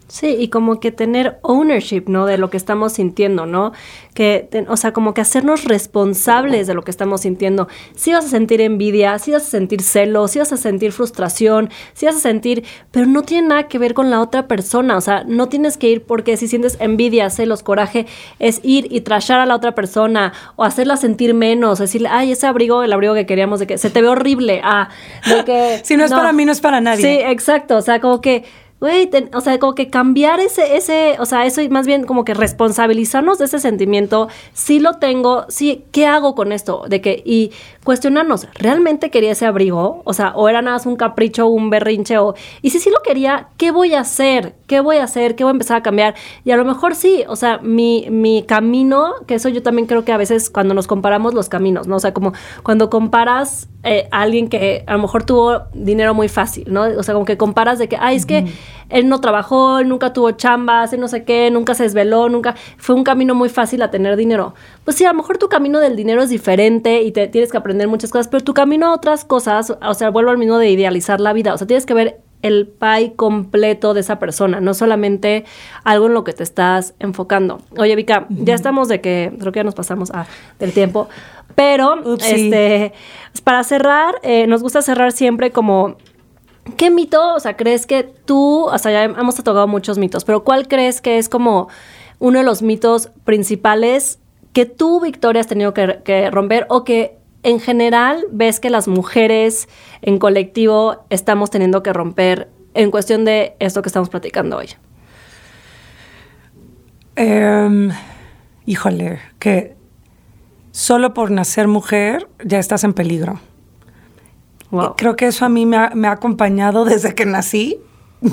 Sí, y como que tener ownership, ¿no? De lo que estamos sintiendo, ¿no? Que, o sea, como que hacernos responsables de lo que estamos sintiendo. Si vas a sentir envidia, si vas a sentir celos, si vas a sentir frustración, si vas a sentir, pero no tiene nada que ver con la otra persona, o sea, no tienes que ir porque si sientes envidia, celos, coraje, es ir y trashar a la otra persona o hacerla sentir menos, decirle, ay, ese abrigo, el abrigo que queríamos, de que se te ve horrible, ah, de que... [laughs] si no es para mí, no es para nadie. Sí, exacto, o sea, como que güey, o sea, como que cambiar ese, ese, o sea, eso y más bien como que responsabilizarnos de ese sentimiento, si lo tengo, sí, ¿qué hago con esto? De que, y cuestionarnos, ¿realmente quería ese abrigo? O sea, o era nada más un capricho, un berrinche, o, y si sí lo quería, ¿qué voy a hacer? ¿Qué voy a hacer? ¿Qué voy a empezar a cambiar? Y a lo mejor sí, o sea, mi, mi camino, que eso yo también creo que a veces cuando nos comparamos los caminos, ¿no? O sea, como cuando comparas eh, a alguien que a lo mejor tuvo dinero muy fácil, ¿no? O sea, como que comparas de que, ay, es que él no trabajó, él nunca tuvo chambas, él no sé qué, nunca se desveló, nunca, fue un camino muy fácil a tener dinero. Pues sí, a lo mejor tu camino del dinero es diferente y te tienes que aprender muchas cosas, pero tu camino a otras cosas, o sea, vuelvo al mismo de idealizar la vida, o sea, tienes que ver el pie completo de esa persona, no solamente algo en lo que te estás enfocando. Oye, Vika, ya estamos de que, creo que ya nos pasamos a, del tiempo, pero este, para cerrar, eh, nos gusta cerrar siempre como ¿Qué mito, o sea, crees que tú, o sea, ya hemos tocado muchos mitos, pero cuál crees que es como uno de los mitos principales que tú, Victoria, has tenido que, romper o que en general ves que las mujeres en colectivo estamos teniendo que romper en cuestión de esto que estamos platicando hoy? Em, híjole, que solo por nacer mujer ya estás en peligro. Creo que eso a mí me ha, acompañado [laughs] desde que nací.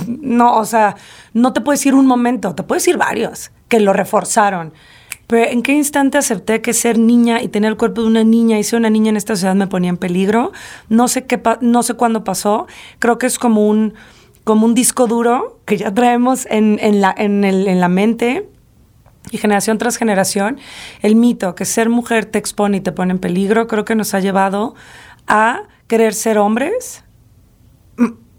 No, o sea, no te puedes ir un momento, te puedes ir varios que lo reforzaron. Pero ¿en qué instante acepté que ser niña y tener el cuerpo de una niña y ser una niña en esta sociedad me ponía en peligro? No sé, qué no sé cuándo pasó. Creo que es como un, como un disco duro que ya traemos en, en, la, en, el, en la mente y generación tras generación, el mito que ser mujer te expone y te pone en peligro, creo que nos ha llevado a querer ser hombres,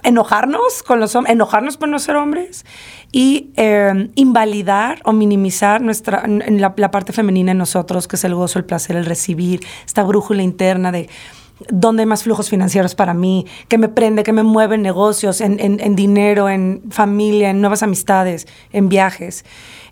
enojarnos con los hombres, enojarnos por no ser hombres y em, invalidar o minimizar nuestra, la, parte femenina en nosotros, que es el gozo, el placer, el recibir, esta brújula interna de dónde hay más flujos financieros para mí, que me prende, que me mueve en negocios, en, dinero, en familia, en nuevas amistades, en viajes.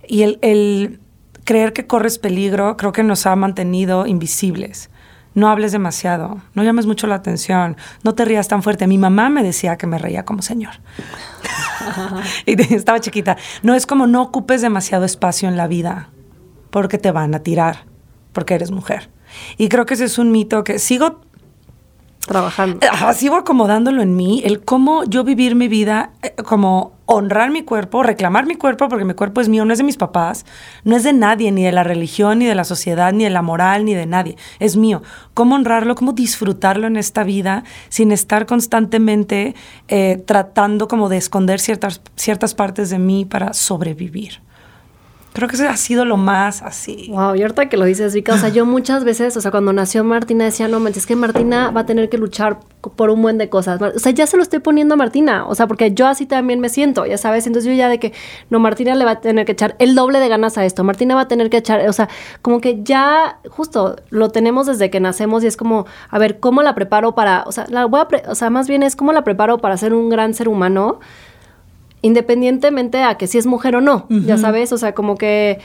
Y el, el creer que corres peligro creo que nos ha mantenido invisibles no hables demasiado, no llames mucho la atención, no te rías tan fuerte. Mi mamá me decía que me reía como señor. [laughs] [laughs] y estaba chiquita. No es como no ocupes demasiado espacio en la vida, porque te van a tirar, porque eres mujer. Y creo que ese es un mito que sigo trabajando. sigo acomodándolo en mí, el cómo yo vivir mi vida, eh, como honrar mi cuerpo, reclamar mi cuerpo, porque mi cuerpo es mío, no es de mis papás, no es de nadie, ni de la religión, ni de la sociedad, ni de la moral, ni de nadie, es mío. ¿Cómo honrarlo, cómo disfrutarlo en esta vida sin estar constantemente eh, tratando como de esconder ciertas, ciertas partes de mí para sobrevivir? Creo que eso ha sido lo más así. Wow, y ahorita que lo dices, Vika, o sea, yo muchas veces, o sea, cuando nació Martina decía, no, es que Martina va a tener que luchar por un buen de cosas. O sea, ya se lo estoy poniendo a Martina, o sea, porque yo así también me siento, ya sabes, entonces yo ya de que, no, Martina le va a tener que echar el doble de ganas a esto, Martina va a tener que echar, o sea, como que ya justo lo tenemos desde que nacemos y es como, a ver, ¿cómo la preparo para, o sea, la voy a, o sea, más bien es cómo la preparo para ser un gran ser humano? Independientemente a que si es mujer o no, ya sabes, o sea, como que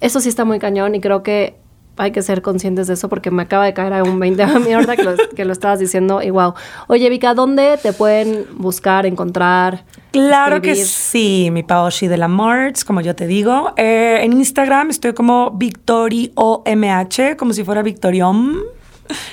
eso sí está muy cañón y creo que hay que ser conscientes de eso porque me acaba de caer a un 20 a mi que lo, que lo estabas diciendo y wow. Oye, Vika, ¿dónde te pueden buscar, encontrar? Claro que sí, mi Paoshi de la Marts, como yo te digo. Eh, en Instagram estoy como Victori OMH, como si fuera Victoriom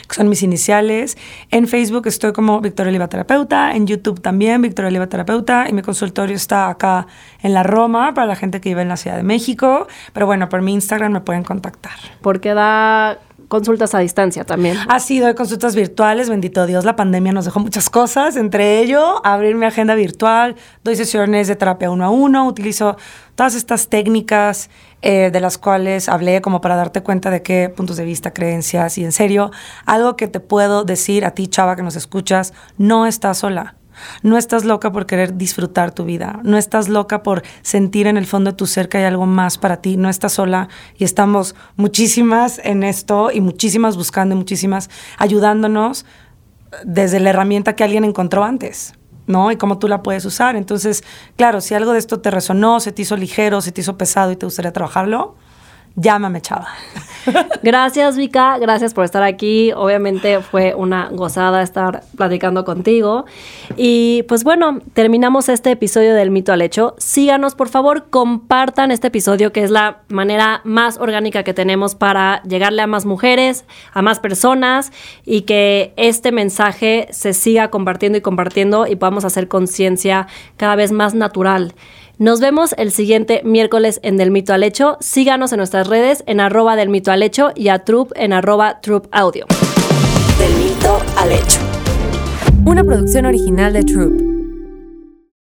que son mis iniciales. En Facebook estoy como Victoria Oliva Terapeuta, en YouTube también Victoria Oliva Terapeuta y mi consultorio está acá en la Roma para la gente que vive en la Ciudad de México. Pero bueno, por mi Instagram me pueden contactar. Porque da consultas a distancia también. Ha sido consultas virtuales, bendito Dios, la pandemia nos dejó muchas cosas, entre ello abrir mi agenda virtual, doy sesiones de terapia uno a uno, utilizo todas estas técnicas eh, de las cuales hablé como para darte cuenta de qué puntos de vista, creencias y en serio, algo que te puedo decir a ti, chava, que nos escuchas, no estás sola. No estás loca por querer disfrutar tu vida. No estás loca por sentir en el fondo de tu ser que hay algo más para ti. No estás sola y estamos muchísimas en esto y muchísimas buscando y muchísimas ayudándonos desde la herramienta que alguien encontró antes. ¿no? Y cómo tú la puedes usar. Entonces, claro, si algo de esto te resonó, se te hizo ligero, se te hizo pesado y te gustaría trabajarlo, llámame, chava. [laughs] Gracias, Vika. Gracias por estar aquí. Obviamente fue una gozada estar platicando contigo. Y pues bueno, terminamos este episodio del mito al hecho. Síganos, por favor, compartan este episodio, que es la manera más orgánica que tenemos para llegarle a más mujeres, a más personas y que este mensaje se siga compartiendo y compartiendo y podamos hacer conciencia cada vez más natural. Nos vemos el siguiente miércoles en Del Mito al Hecho. Síganos en nuestras redes en arroba del mito al hecho y a Troop en arroba Troop Audio. Del Mito al Hecho. Una producción original de Troop.